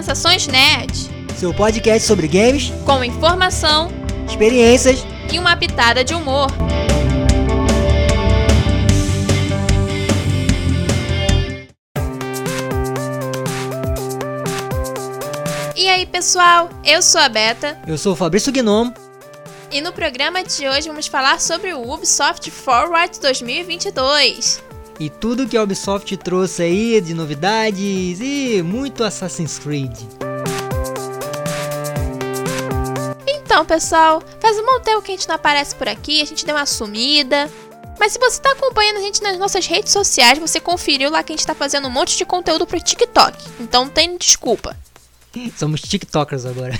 Sensações Nerd. Seu podcast sobre games, com informação, experiências e uma pitada de humor. E aí, pessoal? Eu sou a Beta. Eu sou o Fabrício Gnomo. E no programa de hoje vamos falar sobre o Ubisoft Forward 2022 e tudo que a Ubisoft trouxe aí de novidades e muito Assassin's Creed. Então, pessoal, faz um bom tempo que a gente não aparece por aqui, a gente deu uma sumida. Mas se você está acompanhando a gente nas nossas redes sociais, você conferiu lá que a gente está fazendo um monte de conteúdo pro TikTok. Então não tem desculpa. Somos TikTokers agora.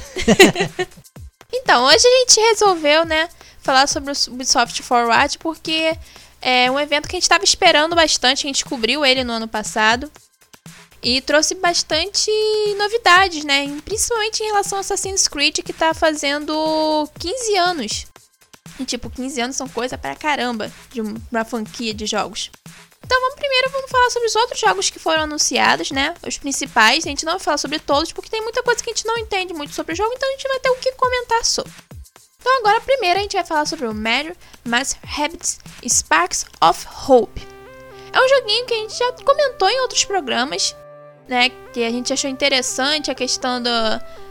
então, hoje a gente resolveu, né, falar sobre o Ubisoft Forward porque é um evento que a gente estava esperando bastante, a gente cobriu ele no ano passado. E trouxe bastante novidades, né? Principalmente em relação ao Assassin's Creed, que tá fazendo 15 anos. E, tipo, 15 anos são coisa pra caramba de uma franquia de jogos. Então, vamos primeiro vamos falar sobre os outros jogos que foram anunciados, né? Os principais. A gente não vai falar sobre todos, porque tem muita coisa que a gente não entende muito sobre o jogo, então a gente vai ter o que comentar sobre. Então agora primeiro a gente vai falar sobre o Mario Mass Habits Sparks of Hope. É um joguinho que a gente já comentou em outros programas, né? Que a gente achou interessante a questão do,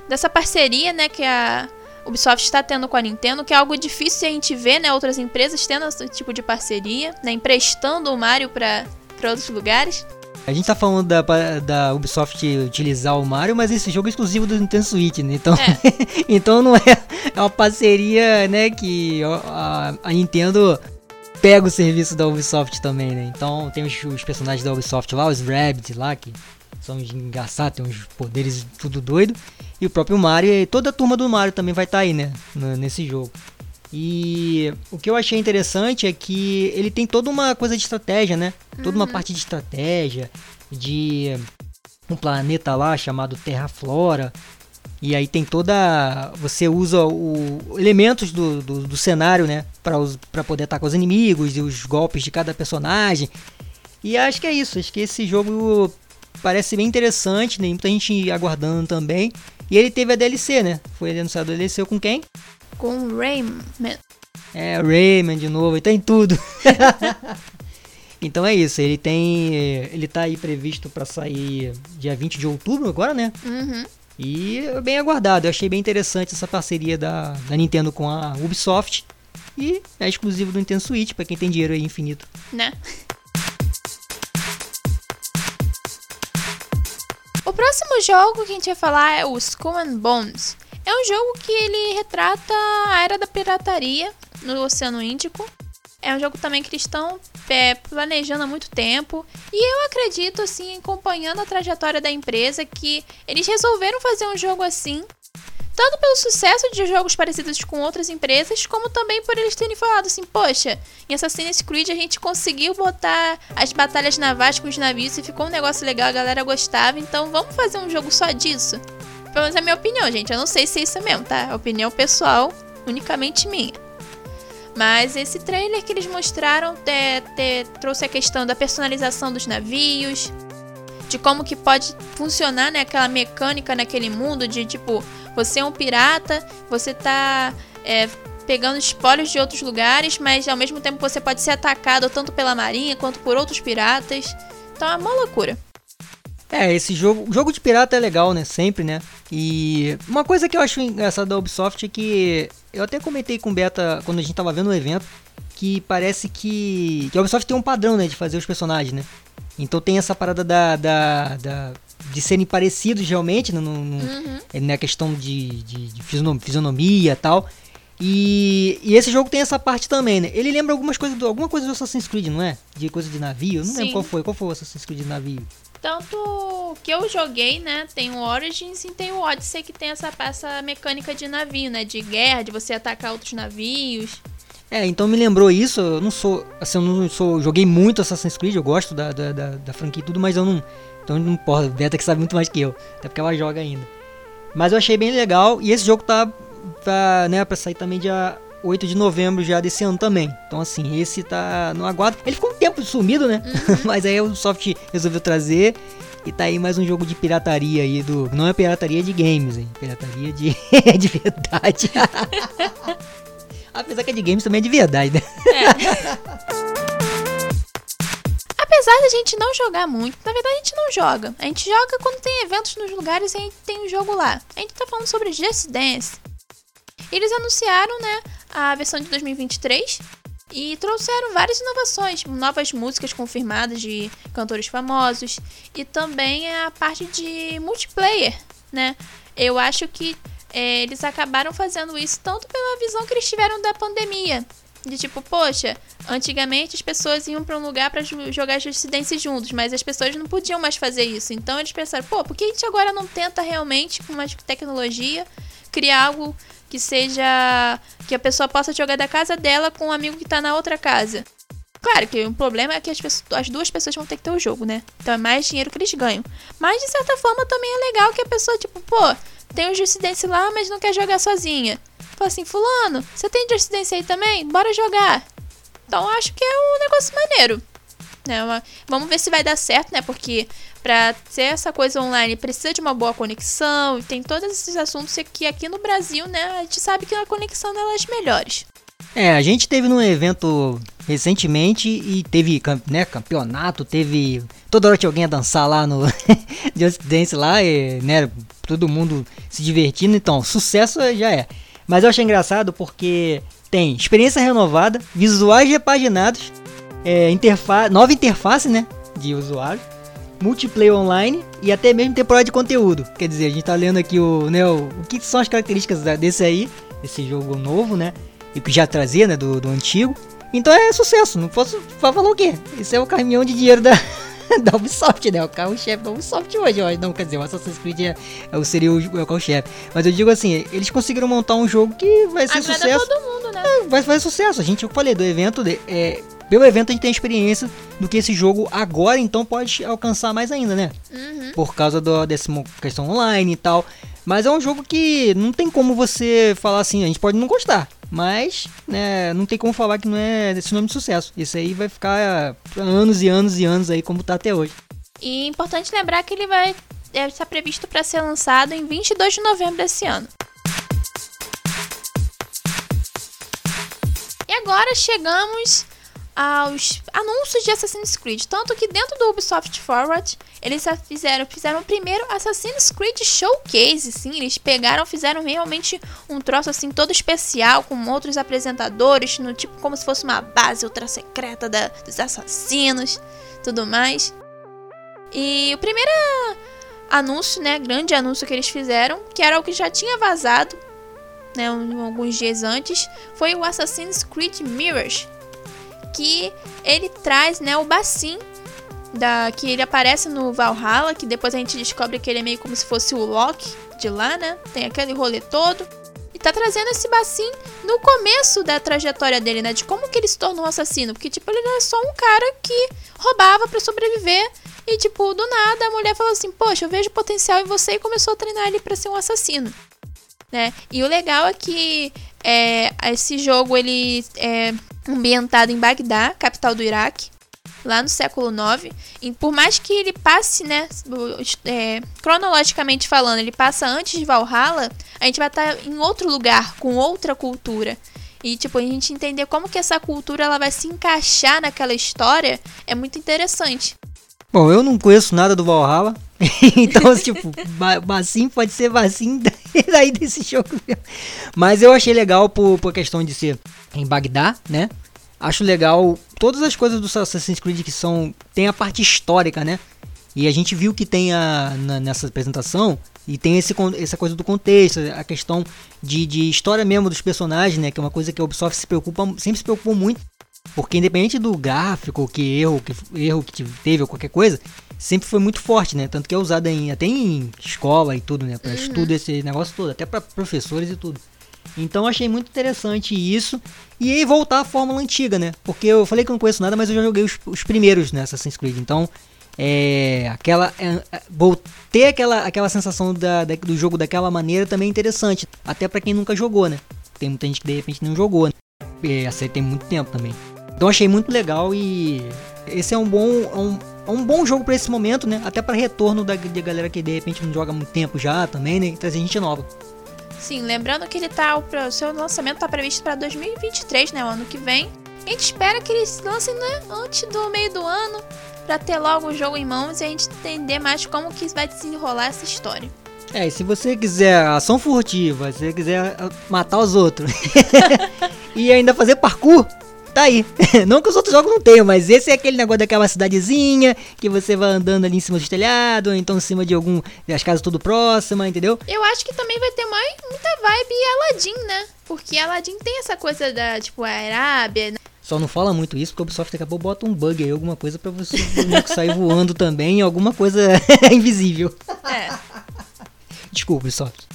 dessa parceria, né? Que a Ubisoft está tendo com a Nintendo, que é algo difícil a gente ver, né? Outras empresas tendo esse tipo de parceria, né? Emprestando o Mario para outros lugares. A gente tá falando da, da Ubisoft utilizar o Mario, mas esse jogo é exclusivo do Nintendo Switch, né? Então, é. então não é, é uma parceria, né, que a, a, Nintendo pega o serviço da Ubisoft também, né? Então tem os, os personagens da Ubisoft lá, os Rabbids lá, que são engraçados, tem uns poderes tudo doido. E o próprio Mario, e toda a turma do Mario também vai estar tá aí, né, nesse jogo. E o que eu achei interessante é que ele tem toda uma coisa de estratégia, né? Toda uma uhum. parte de estratégia, de um planeta lá chamado Terra Flora. E aí tem toda. Você usa o elementos do, do, do cenário, né? Para poder atacar os inimigos e os golpes de cada personagem. E acho que é isso. Acho que esse jogo parece bem interessante, né? Muita gente aguardando também. E ele teve a DLC, né? Foi anunciado a DLC com quem? Com Rayman. É, Rayman de novo, ele tem tudo. então é isso, ele tem. Ele tá aí previsto para sair dia 20 de outubro agora, né? Uhum. E bem aguardado, eu achei bem interessante essa parceria da, da Nintendo com a Ubisoft. E é exclusivo do Nintendo Switch, para quem tem dinheiro aí infinito. Né? O próximo jogo que a gente vai falar é o Skull and Bones. É um jogo que ele retrata a era da pirataria no Oceano Índico. É um jogo também que eles estão é, planejando há muito tempo. E eu acredito, assim, acompanhando a trajetória da empresa, que eles resolveram fazer um jogo assim. Tanto pelo sucesso de jogos parecidos com outras empresas, como também por eles terem falado assim: poxa, em Assassin's Creed a gente conseguiu botar as batalhas navais com os navios e ficou um negócio legal, a galera gostava, então vamos fazer um jogo só disso. Pelo menos é a minha opinião, gente. Eu não sei se é isso mesmo, tá? Opinião pessoal, unicamente minha. Mas esse trailer que eles mostraram te, te, trouxe a questão da personalização dos navios, de como que pode funcionar né, aquela mecânica naquele mundo de tipo, você é um pirata, você tá é, pegando espólios de outros lugares, mas ao mesmo tempo você pode ser atacado tanto pela marinha quanto por outros piratas. Então é uma loucura. É, esse jogo, jogo de pirata é legal, né? Sempre, né? E uma coisa que eu acho engraçada da Ubisoft é que eu até comentei com o Beta quando a gente tava vendo o evento que parece que, que a Ubisoft tem um padrão, né, de fazer os personagens, né? Então tem essa parada da, da, da de serem parecidos realmente, né? no, no, uhum. É, na questão de, de, de fisionomia e tal. E, e, esse jogo tem essa parte também, né? Ele lembra algumas coisas do, alguma coisa do Assassin's Creed, não é? De coisa de navio. Eu não Sim. lembro qual foi. Qual foi o Assassin's Creed de navio? Tanto que eu joguei, né? Tem o Origins e tem o Odyssey que tem essa, essa mecânica de navio, né? De guerra, de você atacar outros navios. É, então me lembrou isso. Eu não sou. Assim, eu não sou. Joguei muito Assassin's Creed, eu gosto da, da, da, da franquia e tudo, mas eu não. Então não porra, Beta que sabe muito mais que eu. Até porque ela joga ainda. Mas eu achei bem legal. E esse jogo tá. tá né, pra sair também dia 8 de novembro já desse ano também. Então, assim, esse tá no aguardo. Ele ficou um tempo sumido, né? Uhum. Mas aí o Soft resolveu trazer. E tá aí mais um jogo de pirataria aí do. Não é pirataria de games, hein? Pirataria de. de verdade. Apesar que é de games também é de verdade, né? É. Apesar da gente não jogar muito, na verdade a gente não joga. A gente joga quando tem eventos nos lugares e a gente tem um jogo lá. A gente tá falando sobre Just Dance. Eles anunciaram, né, a versão de 2023 e trouxeram várias inovações, novas músicas confirmadas de cantores famosos e também a parte de multiplayer, né? Eu acho que é, eles acabaram fazendo isso tanto pela visão que eles tiveram da pandemia, de tipo, poxa, antigamente as pessoas iam para um lugar para jogar Justice juntos, mas as pessoas não podiam mais fazer isso. Então eles pensaram, pô, por que a gente agora não tenta realmente, com mais tecnologia, criar algo que seja. que a pessoa possa jogar da casa dela com um amigo que tá na outra casa? Claro que o problema é que as, pessoas, as duas pessoas vão ter que ter o jogo, né? Então é mais dinheiro que eles ganham. Mas de certa forma também é legal que a pessoa, tipo, pô, tem o Justice lá, mas não quer jogar sozinha. Fala assim, fulano, você tem Just Dance aí também? Bora jogar. Então acho que é um negócio maneiro. Né? Uma... Vamos ver se vai dar certo, né? Porque para ser essa coisa online precisa de uma boa conexão e tem todos esses assuntos que aqui no Brasil, né, a gente sabe que a conexão é das melhores. É, a gente teve num evento recentemente e teve né, campeonato, teve. Toda hora tinha alguém a dançar lá no Just Dance lá, e, né? Todo mundo se divertindo, então, sucesso já é. Mas eu achei engraçado porque tem experiência renovada, visuais repaginados, é, interfa nova interface, né? De usuário, multiplayer online e até mesmo temporada de conteúdo. Quer dizer, a gente tá lendo aqui o, né, o, o que são as características desse aí, desse jogo novo, né? E que já trazia, né, do, do antigo. Então é sucesso, não posso falar o quê? Esse é o caminhão de dinheiro da, da Ubisoft, né? O carro-chefe da Ubisoft hoje, ó. Não, quer dizer, o Assassin's Creed é, é, seria o, é o carro-chefe. Mas eu digo assim, eles conseguiram montar um jogo que vai ser Agrada sucesso. todo mundo, né? É, vai fazer sucesso. A gente, eu falei do evento, é, pelo evento a gente tem experiência do que esse jogo agora então pode alcançar mais ainda, né? Uhum. Por causa do, dessa questão online e tal. Mas é um jogo que não tem como você falar assim, a gente pode não gostar. Mas, né, não tem como falar que não é nome de sucesso. Isso aí vai ficar anos e anos e anos aí como tá até hoje. E importante lembrar que ele vai estar previsto para ser lançado em 22 de novembro desse ano. E agora chegamos aos anúncios de Assassin's Creed. Tanto que dentro do Ubisoft Forward, eles fizeram, fizeram primeiro Assassin's Creed Showcase, sim. Eles pegaram, fizeram realmente um troço assim todo especial, com outros apresentadores, no tipo como se fosse uma base ultra secreta da, dos assassinos, tudo mais. E o primeiro anúncio, né, grande anúncio que eles fizeram, que era o que já tinha vazado, né, alguns dias antes, foi o Assassin's Creed Mirrors, que ele traz, né, o Bassin da que ele aparece no Valhalla, que depois a gente descobre que ele é meio como se fosse o Loki de lá, né? Tem aquele rolê todo. E tá trazendo esse Bassin no começo da trajetória dele, né? De como que ele se tornou um assassino. Porque, tipo, ele era só um cara que roubava para sobreviver. E, tipo, do nada a mulher falou assim: Poxa, eu vejo potencial em você. E começou a treinar ele para ser um assassino. Né? E o legal é que é, esse jogo ele é ambientado em Bagdá, capital do Iraque, lá no século IX. E por mais que ele passe, né, é, cronologicamente falando, ele passa antes de Valhalla, a gente vai estar em outro lugar, com outra cultura. E, tipo, a gente entender como que essa cultura ela vai se encaixar naquela história é muito interessante. Bom, eu não conheço nada do Valhalla, então, tipo, Bassim pode ser Bassim daí desse jogo. Mas eu achei legal por, por questão de ser em Bagdá, né? Acho legal todas as coisas do Assassin's Creed que são. tem a parte histórica, né? E a gente viu que tem a, na, nessa apresentação e tem esse, essa coisa do contexto, a questão de, de história mesmo dos personagens, né? Que é uma coisa que a Ubisoft se preocupa, sempre se preocupou muito porque independente do gráfico, que erro que erro que teve ou qualquer coisa, sempre foi muito forte, né? Tanto que é usado em, até em escola e tudo, né? Para uhum. estudo esse negócio todo, até para professores e tudo. Então achei muito interessante isso. E aí voltar à fórmula antiga, né? Porque eu falei que eu não conheço nada, mas eu já joguei os, os primeiros né, Assassin's Creed. Então, é, aquela, é, é ter aquela, aquela sensação da, da, do jogo daquela maneira também é interessante. Até para quem nunca jogou, né? Tem muita gente que de repente não jogou. Né? É, tem muito tempo também. Então achei muito legal e esse é um bom, um, um bom jogo para esse momento, né? Até para retorno da, da galera que de repente não joga muito tempo já também, né? Trazer gente nova. Sim, lembrando que ele tá. O seu lançamento tá previsto para 2023, né? O ano que vem. A gente espera que eles lancem né, antes do meio do ano. para ter logo o jogo em mãos e a gente entender mais como que vai desenrolar essa história. É, e se você quiser ação furtiva, se você quiser matar os outros e ainda fazer parkour, tá aí. Não que os outros jogos não tenham, mas esse é aquele negócio daquela cidadezinha que você vai andando ali em cima dos telhados, ou então em cima de algum. as casas tudo próximas, entendeu? Eu acho que também vai ter mais, muita vibe Aladdin, né? Porque Aladdin tem essa coisa da, tipo, a Arábia, né? Só não fala muito isso porque o Ubisoft daqui a pouco bota um bug aí, alguma coisa pra você sair voando também, alguma coisa invisível. É. Desculpa, Ubisoft.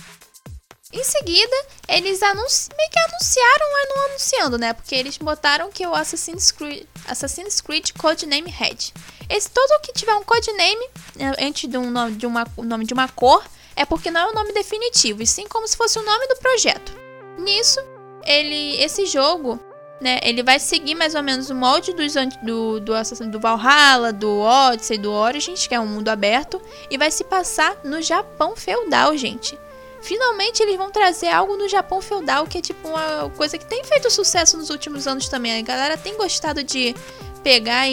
Em seguida, eles anunci... meio que anunciaram, mas não anunciando, né? Porque eles botaram que o Assassin's Creed, Assassin's Creed Codename Red. Esse todo que tiver um codename né, antes de um nome de uma, nome de uma cor é porque não é o nome definitivo, e sim como se fosse o nome do projeto. Nisso, ele, esse jogo, né, ele vai seguir mais ou menos o molde dos, do, do, do Valhalla, do Odyssey, do Origins, que é um mundo aberto, e vai se passar no Japão feudal, gente. Finalmente eles vão trazer algo no Japão feudal que é tipo uma coisa que tem feito sucesso nos últimos anos também. A galera tem gostado de pegar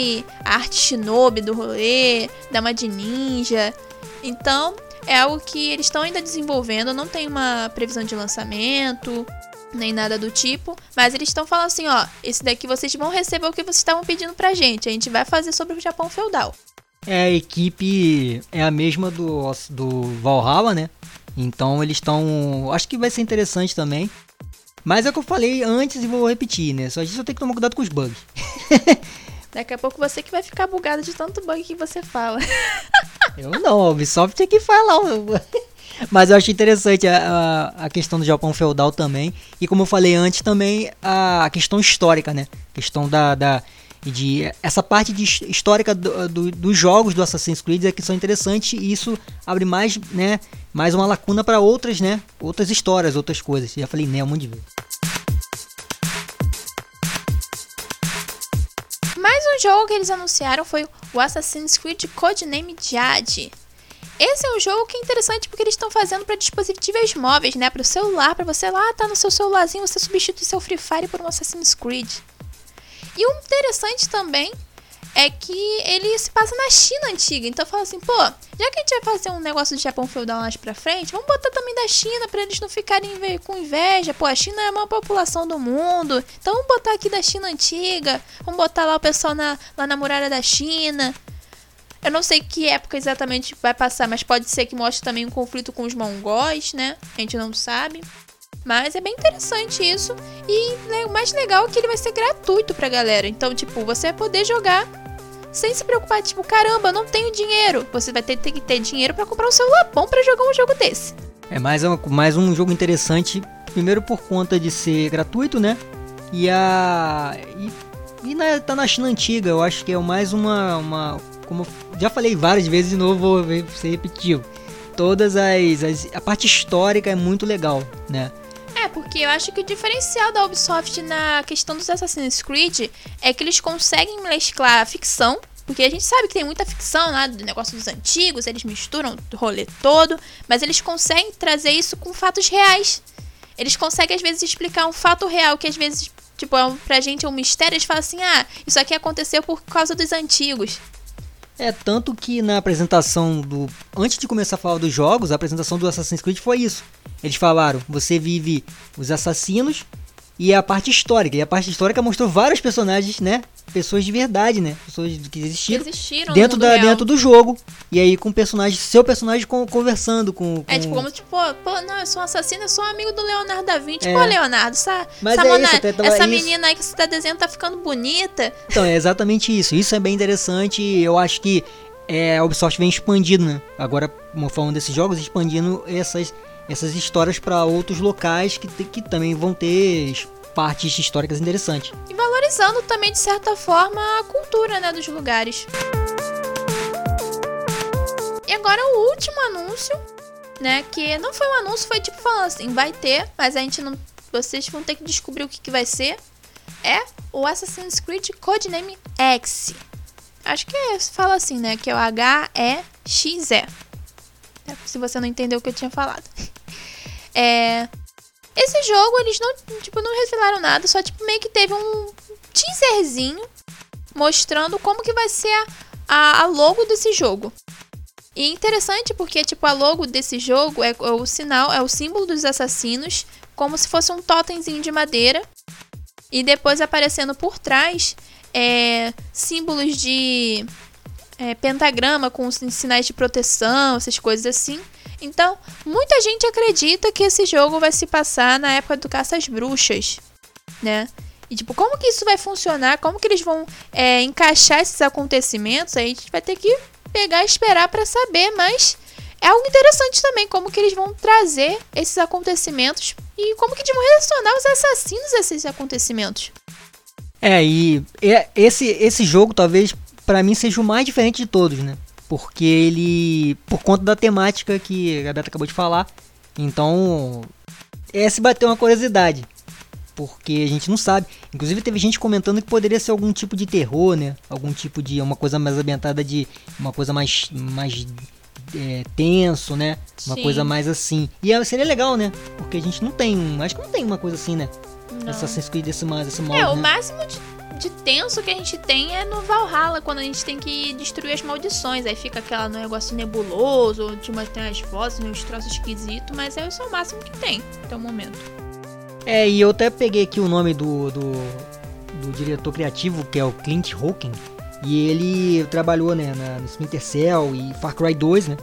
a arte shinobi do rolê, dar uma de ninja. Então, é algo que eles estão ainda desenvolvendo, não tem uma previsão de lançamento, nem nada do tipo, mas eles estão falando assim, ó, esse daqui vocês vão receber o que vocês estavam pedindo pra gente, a gente vai fazer sobre o Japão feudal. É, a equipe é a mesma do, do Valhalla, né? Então eles estão. Acho que vai ser interessante também. Mas é o que eu falei antes e vou repetir, né? Só a gente só tem que tomar cuidado com os bugs. Daqui a pouco você que vai ficar bugado de tanto bug que você fala. eu não, a Ubisoft tem que falar. Mas eu acho interessante a, a, a, questão do Japão feudal também. E como eu falei antes, também a, a questão histórica, né? A questão da, da, de essa parte de histórica do, do, dos jogos do Assassin's Creed é que são interessantes e isso abre mais, né, mais uma lacuna para outras, né, outras histórias, outras coisas. Já falei né um monte de vezes. Mais um jogo que eles anunciaram foi o Assassin's Creed Codename Jade. Esse é um jogo que é interessante porque eles estão fazendo para dispositivos móveis, né? Para o celular, para você lá, tá no seu celularzinho, você substitui seu Free Fire por um Assassin's Creed. E o interessante também é que ele se passa na China antiga. Então fala assim, pô, já que a gente vai fazer um negócio do Japão feudal mais pra frente, vamos botar também da China para eles não ficarem com inveja. Pô, a China é a maior população do mundo. Então vamos botar aqui da China antiga. Vamos botar lá o pessoal na, lá na muralha da China. Eu não sei que época exatamente vai passar, mas pode ser que mostre também um conflito com os mongóis, né? A gente não sabe. Mas é bem interessante isso. E né, o mais legal é que ele vai ser gratuito pra galera. Então, tipo, você vai poder jogar sem se preocupar, tipo, caramba, não tenho dinheiro. Você vai ter, ter que ter dinheiro para comprar um celular bom para jogar um jogo desse. É mais um, mais um jogo interessante, primeiro por conta de ser gratuito, né? E a. E, e na, tá na China antiga, eu acho que é mais uma. uma como já falei várias vezes de novo, vou ser repetitivo. Todas as, as. A parte histórica é muito legal, né? Porque eu acho que o diferencial da Ubisoft na questão dos Assassin's Creed é que eles conseguem mesclar a ficção, porque a gente sabe que tem muita ficção lá do negócio dos antigos, eles misturam o rolê todo, mas eles conseguem trazer isso com fatos reais. Eles conseguem às vezes explicar um fato real que às vezes, tipo, é pra gente é um mistério, eles falam assim: "Ah, isso aqui aconteceu por causa dos antigos". É, tanto que na apresentação do. Antes de começar a falar dos jogos, a apresentação do Assassin's Creed foi isso. Eles falaram: você vive os assassinos e a parte histórica. E a parte histórica mostrou vários personagens, né? Pessoas de verdade, né? Pessoas que existiram, existiram dentro, da, dentro do jogo. E aí com personagem, seu personagem conversando com, com, É tipo como tipo, pô, não, eu sou um assassino, eu sou um amigo do Leonardo da Vinci. É. Pô, Leonardo, essa, Mas essa, é mona, isso, essa isso. menina aí que você tá desenhando tá ficando bonita. Então, é exatamente isso. Isso é bem interessante. Eu acho que é, a Ubisoft vem expandindo, né? Agora, falando desses jogos, expandindo essas, essas histórias para outros locais que, que também vão ter partes históricas interessantes. E valorizando também, de certa forma, a cultura né, dos lugares. E agora o último anúncio, né? Que não foi um anúncio, foi tipo falando assim, vai ter, mas a gente não. Vocês vão ter que descobrir o que, que vai ser. É o Assassin's Creed Codename X. Acho que é, fala assim, né? Que é o H-E-X-E. Se você não entendeu o que eu tinha falado. É. Esse jogo, eles não, tipo, não revelaram nada, só tipo meio que teve um teaserzinho mostrando como que vai ser a, a logo desse jogo. E é interessante porque, tipo, a logo desse jogo é, é o sinal, é o símbolo dos assassinos, como se fosse um totemzinho de madeira. E depois aparecendo por trás é, símbolos de é, pentagrama com sinais de proteção, essas coisas assim. Então, muita gente acredita que esse jogo vai se passar na época do caça às bruxas, né? E tipo, como que isso vai funcionar? Como que eles vão é, encaixar esses acontecimentos? Aí a gente vai ter que pegar e esperar para saber, mas é algo interessante também como que eles vão trazer esses acontecimentos e como que eles vão relacionar os assassinos a esses acontecimentos. É, e esse, esse jogo talvez para mim seja o mais diferente de todos, né? Porque ele, por conta da temática que a Beta acabou de falar, então esse bateu uma curiosidade porque a gente não sabe. Inclusive teve gente comentando que poderia ser algum tipo de terror, né? Algum tipo de uma coisa mais ambientada de uma coisa mais mais é, tenso, né? Uma Sim. coisa mais assim. E é, seria legal, né? Porque a gente não tem, acho que não tem uma coisa assim, né? Não. Assassin's Creed desse, desse molde, É, o né? máximo de, de, tenso que a gente tem é no Valhalla, quando a gente tem que destruir as maldições. Aí fica aquela negócio nebuloso, de tem as vozes, uns troços esquisitos, mas é o máximo que tem até o momento. É, e eu até peguei aqui o nome do, do, do diretor criativo, que é o Clint Hawking. E ele trabalhou né, na, no Splinter Cell e Far Cry 2, né?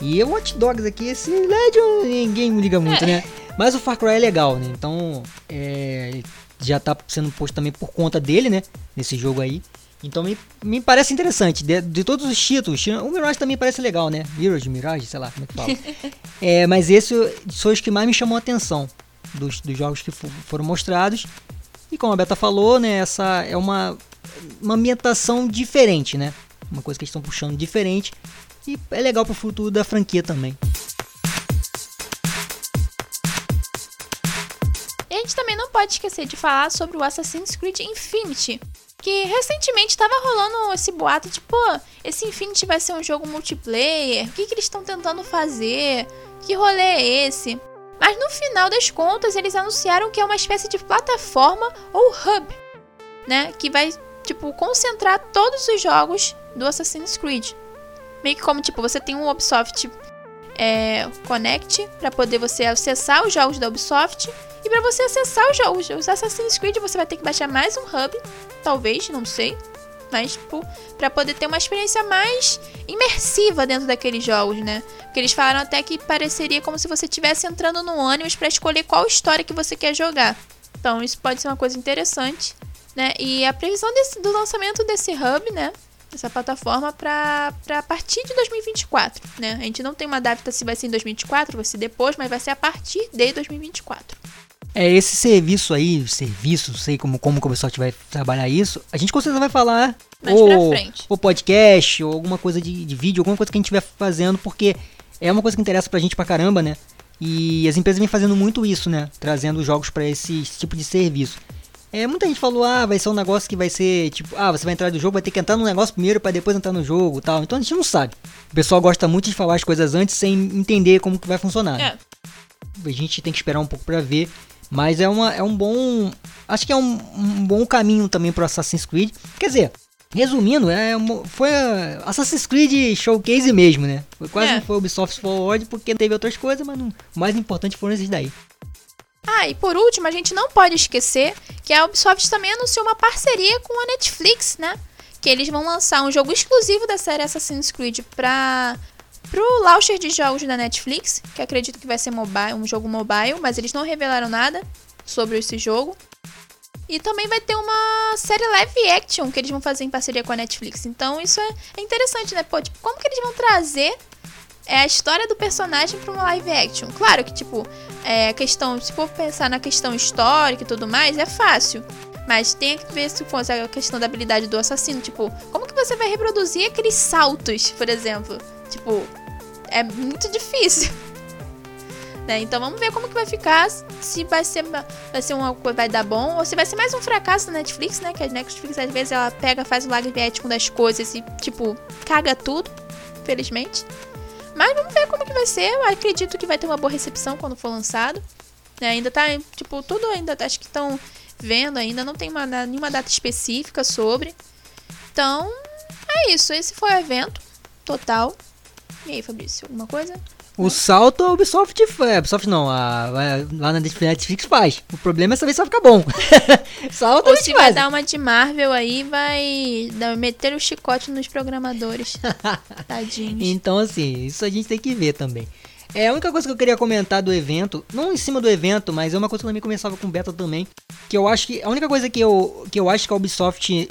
E o Watch Dogs aqui, esse Legend, ninguém liga muito, é. né? Mas o Far Cry é legal, né? Então, é, já tá sendo posto também por conta dele, né? Nesse jogo aí. Então me, me parece interessante. De, de todos os títulos, o Mirage também parece legal, né? Mirage, Mirage, sei lá como é que fala. é, mas esse são os que mais me chamou a atenção dos, dos jogos que foram mostrados. E como a Beta falou, né, essa é uma, uma ambientação diferente, né? Uma coisa que eles estão puxando diferente. E é legal pro futuro da franquia também. Pode esquecer de falar sobre o Assassin's Creed Infinity. Que recentemente estava rolando esse boato de, pô, esse Infinity vai ser um jogo multiplayer. O que, que eles estão tentando fazer? Que rolê é esse? Mas no final das contas, eles anunciaram que é uma espécie de plataforma ou hub, né? Que vai, tipo, concentrar todos os jogos do Assassin's Creed. Meio que como, tipo, você tem um Ubisoft é, Connect para poder você acessar os jogos da Ubisoft. E para você acessar os jogos, os Assassin's Creed, você vai ter que baixar mais um hub, talvez, não sei mas tipo, para poder ter uma experiência mais imersiva dentro daqueles jogos, né? Porque eles falaram até que pareceria como se você estivesse entrando no ônibus para escolher qual história que você quer jogar. Então, isso pode ser uma coisa interessante, né? E a previsão desse, do lançamento desse hub, né? Essa plataforma para a partir de 2024, né? A gente não tem uma data se vai ser em 2024, vai ser depois, mas vai ser a partir de 2024. É esse serviço aí, serviço, sei como, como o pessoal vai trabalhar isso, a gente com certeza vai falar Mais ou, ou podcast, ou alguma coisa de, de vídeo, alguma coisa que a gente estiver fazendo, porque é uma coisa que interessa pra gente pra caramba, né? E as empresas vêm fazendo muito isso, né? Trazendo jogos para esse, tipo de serviço. É, muita gente falou, ah, vai ser um negócio que vai ser tipo, ah, você vai entrar no jogo, vai ter que entrar no negócio primeiro para depois entrar no jogo tal. Então a gente não sabe. O pessoal gosta muito de falar as coisas antes sem entender como que vai funcionar. Né? É. A gente tem que esperar um pouco para ver. Mas é, uma, é um bom. Acho que é um, um bom caminho também pro Assassin's Creed. Quer dizer, resumindo, é, foi Assassin's Creed Showcase mesmo, né? Foi quase é. foi Ubisoft Forward porque teve outras coisas, mas não, o mais importante foram esses daí. Ah, e por último, a gente não pode esquecer que a Ubisoft também anunciou uma parceria com a Netflix, né? Que eles vão lançar um jogo exclusivo da série Assassin's Creed para pro launcher de jogos da Netflix, que acredito que vai ser mobile, um jogo mobile, mas eles não revelaram nada sobre esse jogo. E também vai ter uma série live action que eles vão fazer em parceria com a Netflix. Então isso é, é interessante, né? Pô, tipo, como que eles vão trazer é, a história do personagem para uma live action? Claro que, tipo, é, a questão, se for pensar na questão histórica e tudo mais, é fácil. Mas tem que ver se fosse a questão da habilidade do assassino. Tipo, como que você vai reproduzir aqueles saltos, por exemplo? Tipo, é muito difícil. Né? Então vamos ver como que vai ficar, se vai ser, vai ser uma vai dar bom ou se vai ser mais um fracasso da Netflix, né? Que a Netflix às vezes ela pega, faz o live action das coisas e tipo caga tudo, felizmente. Mas vamos ver como que vai ser. Eu acredito que vai ter uma boa recepção quando for lançado. Né? Ainda tá, tipo, tudo ainda acho que estão vendo ainda, não tem uma, nenhuma data específica sobre. Então, é isso. Esse foi o evento total. E aí, Fabrício, alguma coisa? O salto a Ubisoft, é, Ubisoft não, a, a, lá na Netflix faz. O problema é saber se vai ficar bom. salto Ou se vai dar uma de Marvel aí, vai meter o chicote nos programadores. Tadinhos. Então, assim, isso a gente tem que ver também. É, a única coisa que eu queria comentar do evento, não em cima do evento, mas é uma coisa que também começava com beta também, que eu acho que a única coisa que eu, que eu acho que a Ubisoft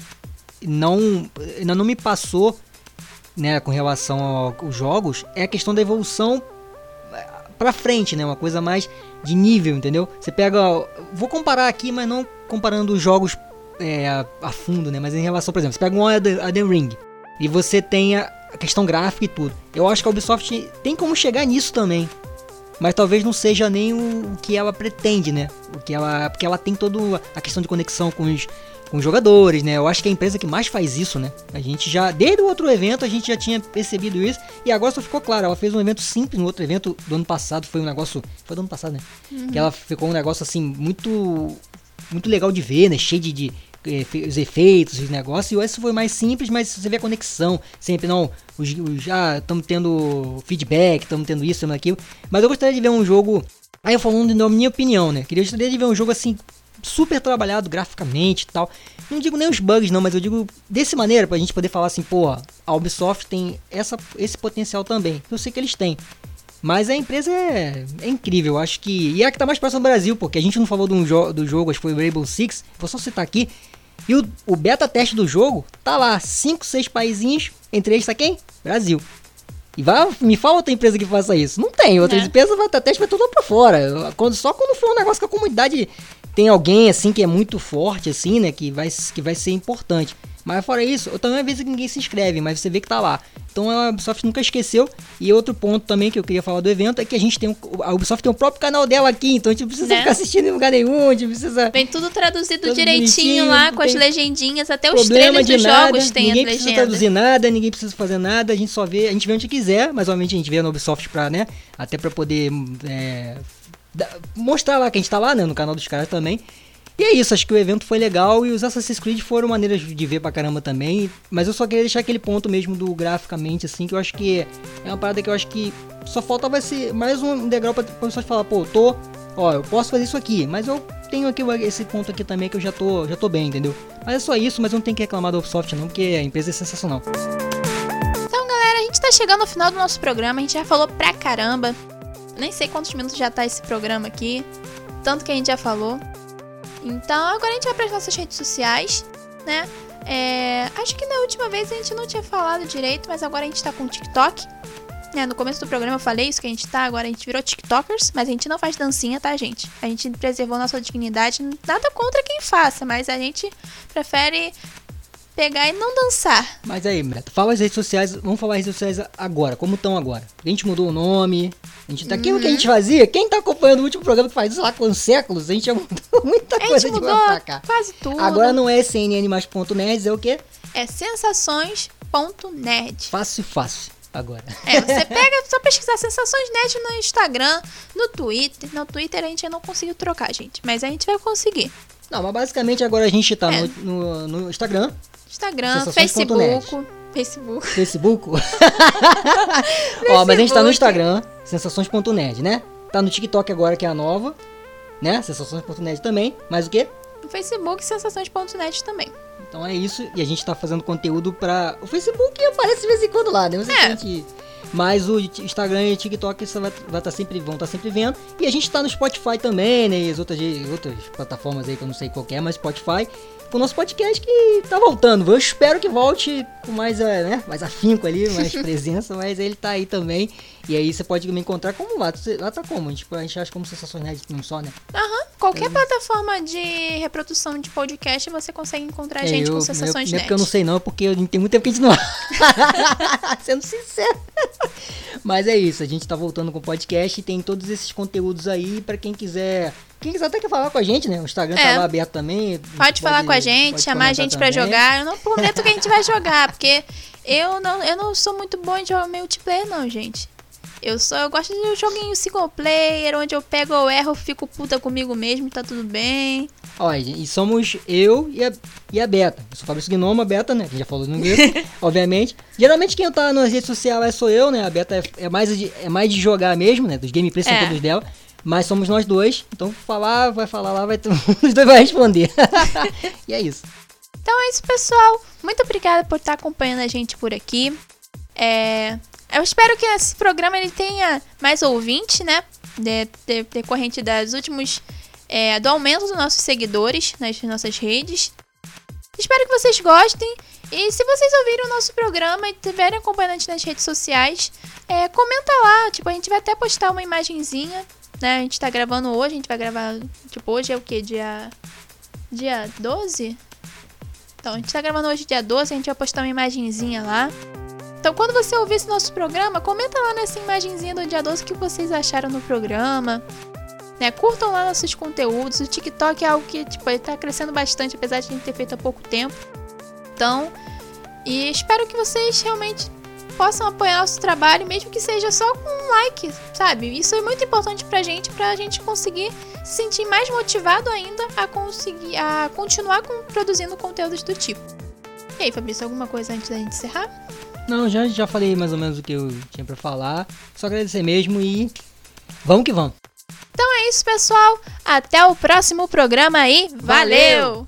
não ainda não me passou, né, com relação aos jogos, é a questão da evolução pra frente, né? Uma coisa mais de nível, entendeu? Você pega. Vou comparar aqui, mas não comparando os jogos é, a, a, fundo, né? Mas em relação, por exemplo, você pega um Elden Ring e você tem a questão gráfica e tudo. Eu acho que a Ubisoft tem como chegar nisso também. Mas talvez não seja nem o, que ela pretende, né? O que ela, porque ela tem toda a questão de conexão com os, com os jogadores, né? Eu acho que é a empresa que mais faz isso, né? A gente já, desde o outro evento, a gente já tinha percebido isso e agora só ficou claro. Ela fez um evento simples no outro evento do ano passado, foi um negócio, foi do ano passado, né? Uhum. Que ela ficou um negócio assim muito, muito legal de ver, né? Cheio de, de os efeitos, os negócios. E esse foi mais simples, mas você vê a conexão. Sempre não, os, os estamos tendo feedback, estamos tendo isso, estamos aquilo. Mas eu gostaria de ver um jogo. Aí eu falando na minha opinião, né? Queria gostaria de ver um jogo assim super trabalhado graficamente e tal. Não digo nem os bugs não, mas eu digo desse maneira pra gente poder falar assim, pô, a Ubisoft tem essa, esse potencial também. Eu sei que eles têm. Mas a empresa é, é incrível, acho que. E é a que tá mais próxima do Brasil, porque a gente não falou do, jo do jogo, acho que foi o Rainbow Six. Vou só citar aqui. E o, o beta teste do jogo tá lá, 5, 6 paizinhos, entre eles tá quem? Brasil. E vai, me fala outra empresa que faça isso. Não tem, outras é. empresas vai teste vai tudo pra fora. Quando, só quando for um negócio que a comunidade tem alguém assim que é muito forte assim, né, que vai que vai ser importante. Mas fora isso, eu também às vezes ninguém se inscreve, mas você vê que tá lá. Então a Ubisoft nunca esqueceu. E outro ponto também que eu queria falar do evento é que a gente tem um, a Ubisoft tem o próprio canal dela aqui, então a gente não precisa né? ficar assistindo em lugar nenhum, a gente precisa Vem tudo traduzido tudo direitinho lá com as legendinhas, até os trailers dos nada, jogos tem Ninguém precisa traduzir nada, ninguém precisa fazer nada, a gente só vê, a gente vê onde quiser, mas obviamente a gente vê no Ubisoft pra, né, até para poder é, mostrar lá que a gente tá lá, né, no canal dos caras também. E é isso, acho que o evento foi legal e os Assassin's Creed foram maneiras de ver pra caramba também. Mas eu só queria deixar aquele ponto mesmo do graficamente, assim, que eu acho que é uma parada que eu acho que só falta vai ser mais um degrau pra, pra pessoas falar, pô, tô, ó, eu posso fazer isso aqui, mas eu tenho aqui esse ponto aqui também que eu já tô, já tô bem, entendeu? Mas é só isso, mas não tem que reclamar do Ubisoft não, porque a empresa é sensacional. Então, galera, a gente tá chegando ao final do nosso programa, a gente já falou pra caramba. Nem sei quantos minutos já tá esse programa aqui, tanto que a gente já falou. Então agora a gente vai para as nossas redes sociais, né? É, acho que na última vez a gente não tinha falado direito, mas agora a gente tá com o TikTok. Né? No começo do programa eu falei isso que a gente tá, agora a gente virou TikTokers, mas a gente não faz dancinha, tá, gente? A gente preservou nossa dignidade, nada contra quem faça, mas a gente prefere pegar e não dançar. Mas aí, Meta, fala as redes sociais, vamos falar as redes sociais agora, como estão agora. A gente mudou o nome, a gente tá aquilo uhum. que a gente fazia. Quem tá acompanhando o último programa que faz isso lá com séculos, a gente já mudou muita coisa de lá pra cá. Quase tudo. Agora não é cnnmais.net, é o quê? É sensações.net. Fácil, fácil. Agora. É, você pega, só pesquisar Sensações Net no Instagram, no Twitter. No Twitter a gente não conseguiu trocar, gente. Mas a gente vai conseguir. Não, mas basicamente agora a gente tá é. no, no, no Instagram, Instagram, Facebook. Facebook. Facebook? Ó, mas a gente tá no Instagram, sensações.net, né? Tá no TikTok agora, que é a nova, né? Sensações.net também. Mais o quê? No Facebook, sensações.net também. Então é isso. E a gente tá fazendo conteúdo pra. O Facebook aparece de vez em quando lá, né? Não sei é. se a gente. Mas o Instagram e o TikTok você vai, vai tá sempre, vão estar tá sempre vendo. E a gente tá no Spotify também, né? E as outras, outras plataformas aí que eu não sei qual é, mas Spotify. Pro nosso podcast que tá voltando. Eu espero que volte com mais, eh, né, mais afinco ali, mais presença, mas ele tá aí também. E aí você pode me encontrar como lá. Lá tá como? Tipo, a gente acha como Sensações Nerds não só, né? Aham. Qualquer é. plataforma de reprodução de podcast você consegue encontrar a é, gente eu, com Sensações Nerds. Não é porque eu não sei não, é porque tem muito tempo que a gente não... Sendo sincero. Mas é isso, a gente tá voltando com o podcast e tem todos esses conteúdos aí para quem quiser quem quiser até quer falar com a gente, né? O Instagram tá é. tá lá aberto também. Pode, pode falar com a gente, chamar a gente para jogar. Eu não prometo que a gente vai jogar, porque eu não, eu não sou muito bom em jogar multiplayer, não, gente. Eu só eu gosto de um joguinho single player, onde eu pego ou erro, fico puta comigo mesmo, tá tudo bem. Olha, e somos eu e a, e a Beta. Eu sou Fabrício Gnoma, a Beta, né? Que já falou no inglês, obviamente. Geralmente quem tá nas redes sociais é sou eu, né? A Beta é, é, mais, de, é mais de jogar mesmo, né? Dos gameplays são é. todos dela. Mas somos nós dois, então falar, vai falar lá, vai os dois vai responder. e é isso. Então é isso, pessoal. Muito obrigada por estar acompanhando a gente por aqui. É, eu espero que esse programa ele tenha mais ouvinte, né? De, de, decorrente das últimos. É, do aumento dos nossos seguidores nas nossas redes. Espero que vocês gostem. E se vocês ouviram o nosso programa e tiverem acompanhando nas redes sociais, é, comenta lá. Tipo, a gente vai até postar uma imagenzinha né? A gente tá gravando hoje, a gente vai gravar. Tipo, hoje é o que? Dia. Dia 12? Então, a gente tá gravando hoje dia 12, a gente vai postar uma imagenzinha lá. Então, quando você ouvir esse nosso programa, comenta lá nessa imagenzinha do dia 12 o que vocês acharam no programa. Né? Curtam lá nossos conteúdos. O TikTok é algo que, tipo, ele tá crescendo bastante, apesar de a gente ter feito há pouco tempo. Então, e espero que vocês realmente possam apoiar nosso trabalho, mesmo que seja só com um like, sabe? Isso é muito importante pra gente, pra gente conseguir se sentir mais motivado ainda a conseguir a continuar com, produzindo conteúdos do tipo. E aí, Fabrício, alguma coisa antes da gente encerrar? Não, já, já falei mais ou menos o que eu tinha para falar. Só agradecer mesmo e vamos que vamos. Então é isso, pessoal. Até o próximo programa aí. Valeu! Valeu!